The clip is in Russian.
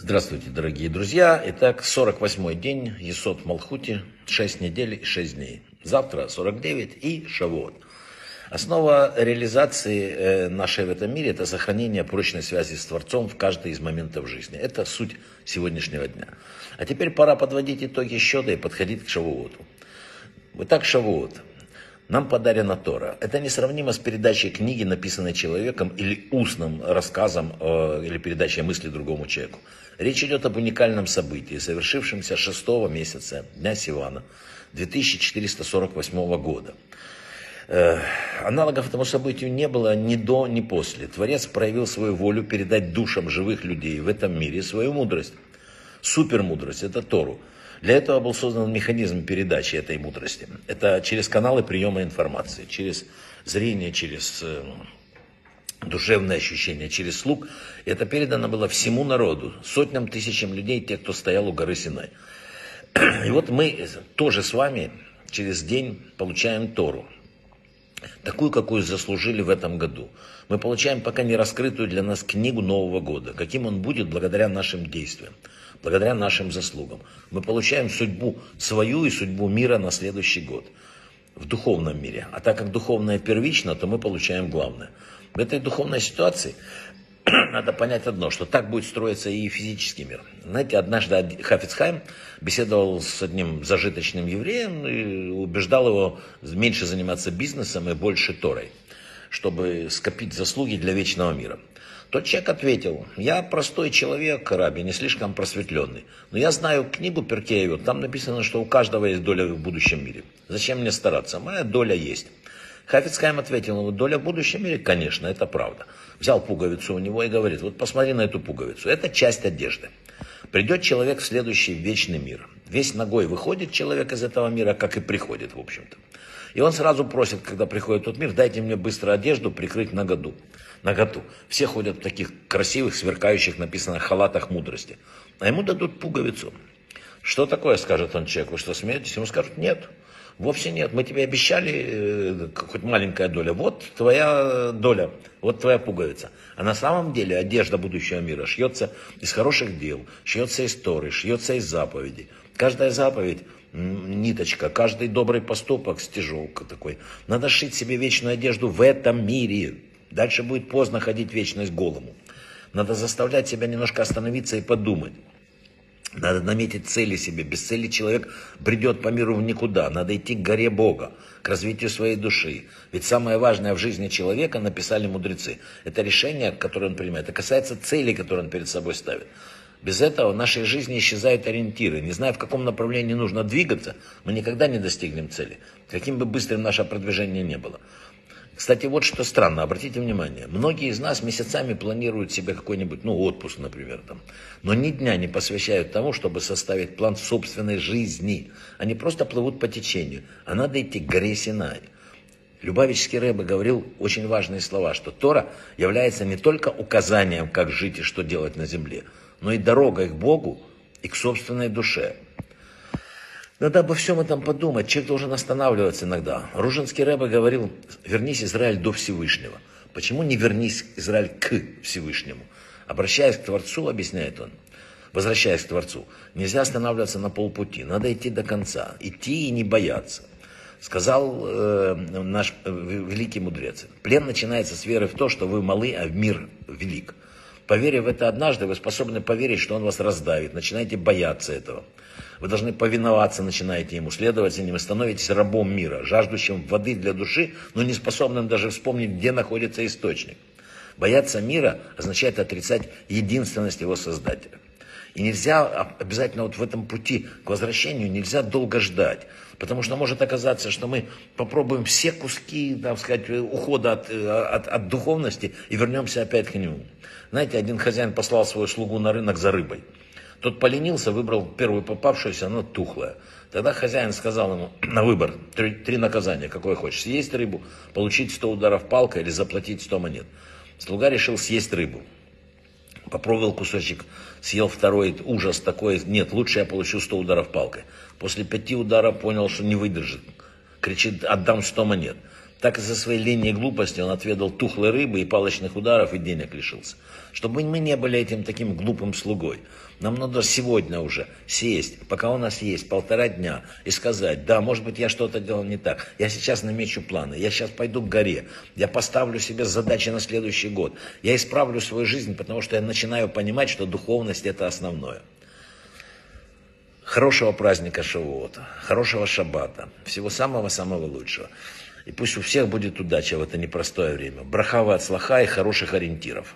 Здравствуйте, дорогие друзья. Итак, 48-й день, Есот Малхути, 6 недель и 6 дней. Завтра 49 и Шавуот. Основа реализации э, нашей в этом мире – это сохранение прочной связи с Творцом в каждый из моментов жизни. Это суть сегодняшнего дня. А теперь пора подводить итоги счета и подходить к Шавуоту. Итак, Шавуот. Нам подарена Тора. Это несравнимо с передачей книги, написанной человеком, или устным рассказом э, или передачей мысли другому человеку. Речь идет об уникальном событии, совершившемся 6 месяца Дня Сивана 2448 года. Э, аналогов этому событию не было ни до, ни после. Творец проявил свою волю передать душам живых людей в этом мире свою мудрость. Супермудрость – это Тору. Для этого был создан механизм передачи этой мудрости. Это через каналы приема информации, через зрение, через э, душевное ощущение, через слух. И это передано было всему народу, сотням, тысячам людей, тех, кто стоял у горы Синай. И вот мы тоже с вами через день получаем Тору. Такую, какую заслужили в этом году. Мы получаем пока не раскрытую для нас книгу Нового года. Каким он будет благодаря нашим действиям благодаря нашим заслугам. Мы получаем судьбу свою и судьбу мира на следующий год в духовном мире. А так как духовное первично, то мы получаем главное. В этой духовной ситуации надо понять одно, что так будет строиться и физический мир. Знаете, однажды Хафицхайм беседовал с одним зажиточным евреем и убеждал его меньше заниматься бизнесом и больше Торой, чтобы скопить заслуги для вечного мира. Тот человек ответил, я простой человек, раби, не слишком просветленный. Но я знаю книгу Перкееву, там написано, что у каждого есть доля в будущем мире. Зачем мне стараться? Моя доля есть. Хафицхайм ответил ему, доля в будущем мире, конечно, это правда. Взял пуговицу у него и говорит, вот посмотри на эту пуговицу, это часть одежды. Придет человек в следующий вечный мир. Весь ногой выходит человек из этого мира, как и приходит, в общем-то. И он сразу просит, когда приходит тот мир, дайте мне быстро одежду прикрыть нагоду наготу. Все ходят в таких красивых, сверкающих, написано, халатах мудрости. А ему дадут пуговицу. Что такое, скажет он человек, вы что, смеетесь? Ему скажут, нет, вовсе нет, мы тебе обещали э, хоть маленькая доля, вот твоя доля, вот твоя пуговица. А на самом деле одежда будущего мира шьется из хороших дел, шьется из Торы, шьется из заповедей. Каждая заповедь ниточка, каждый добрый поступок стежок такой. Надо шить себе вечную одежду в этом мире. Дальше будет поздно ходить вечность голому. Надо заставлять себя немножко остановиться и подумать. Надо наметить цели себе. Без цели человек бредет по миру в никуда. Надо идти к горе Бога, к развитию своей души. Ведь самое важное в жизни человека, написали мудрецы, это решение, которое он принимает. Это касается цели, которые он перед собой ставит. Без этого в нашей жизни исчезают ориентиры. Не зная, в каком направлении нужно двигаться, мы никогда не достигнем цели, каким бы быстрым наше продвижение не было. Кстати, вот что странно, обратите внимание, многие из нас месяцами планируют себе какой-нибудь, ну, отпуск, например, там, но ни дня не посвящают тому, чтобы составить план собственной жизни. Они просто плывут по течению, а надо идти к горе Синай. Любавический Рэбе говорил очень важные слова, что Тора является не только указанием, как жить и что делать на земле, но и дорогой к Богу и к собственной душе. Надо обо всем этом подумать. Человек должен останавливаться иногда. Ружинский Рэбе говорил, вернись, Израиль, до Всевышнего. Почему не вернись, Израиль, к Всевышнему? Обращаясь к Творцу, объясняет он, возвращаясь к Творцу, нельзя останавливаться на полпути, надо идти до конца, идти и не бояться. Сказал э, наш э, великий мудрец, плен начинается с веры в то, что вы малы, а мир велик. Поверив в это однажды, вы способны поверить, что он вас раздавит, начинаете бояться этого. Вы должны повиноваться, начинаете ему, следовать за ним, и становитесь рабом мира, жаждущим воды для души, но не способным даже вспомнить, где находится источник. Бояться мира означает отрицать единственность его создателя. И нельзя обязательно вот в этом пути к возвращению, нельзя долго ждать. Потому что может оказаться, что мы попробуем все куски, так сказать, ухода от, от, от духовности и вернемся опять к нему. Знаете, один хозяин послал свою слугу на рынок за рыбой. Тот поленился, выбрал первую попавшуюся, она тухлая. Тогда хозяин сказал ему на выбор три, три наказания, какое хочешь. Съесть рыбу, получить 100 ударов палкой или заплатить 100 монет. Слуга решил съесть рыбу. Попробовал кусочек, съел второй, ужас такой, нет, лучше я получу 100 ударов палкой. После пяти ударов понял, что не выдержит. Кричит, отдам 100 монет. Так из-за своей линии глупости он отведал тухлой рыбы и палочных ударов и денег лишился. Чтобы мы не были этим таким глупым слугой. Нам надо сегодня уже сесть, пока у нас есть полтора дня, и сказать, да, может быть, я что-то делал не так. Я сейчас намечу планы, я сейчас пойду к горе, я поставлю себе задачи на следующий год. Я исправлю свою жизнь, потому что я начинаю понимать, что духовность это основное. Хорошего праздника Шавуота, хорошего шаббата, всего самого-самого лучшего. И пусть у всех будет удача в это непростое время. Брахава от слаха и хороших ориентиров.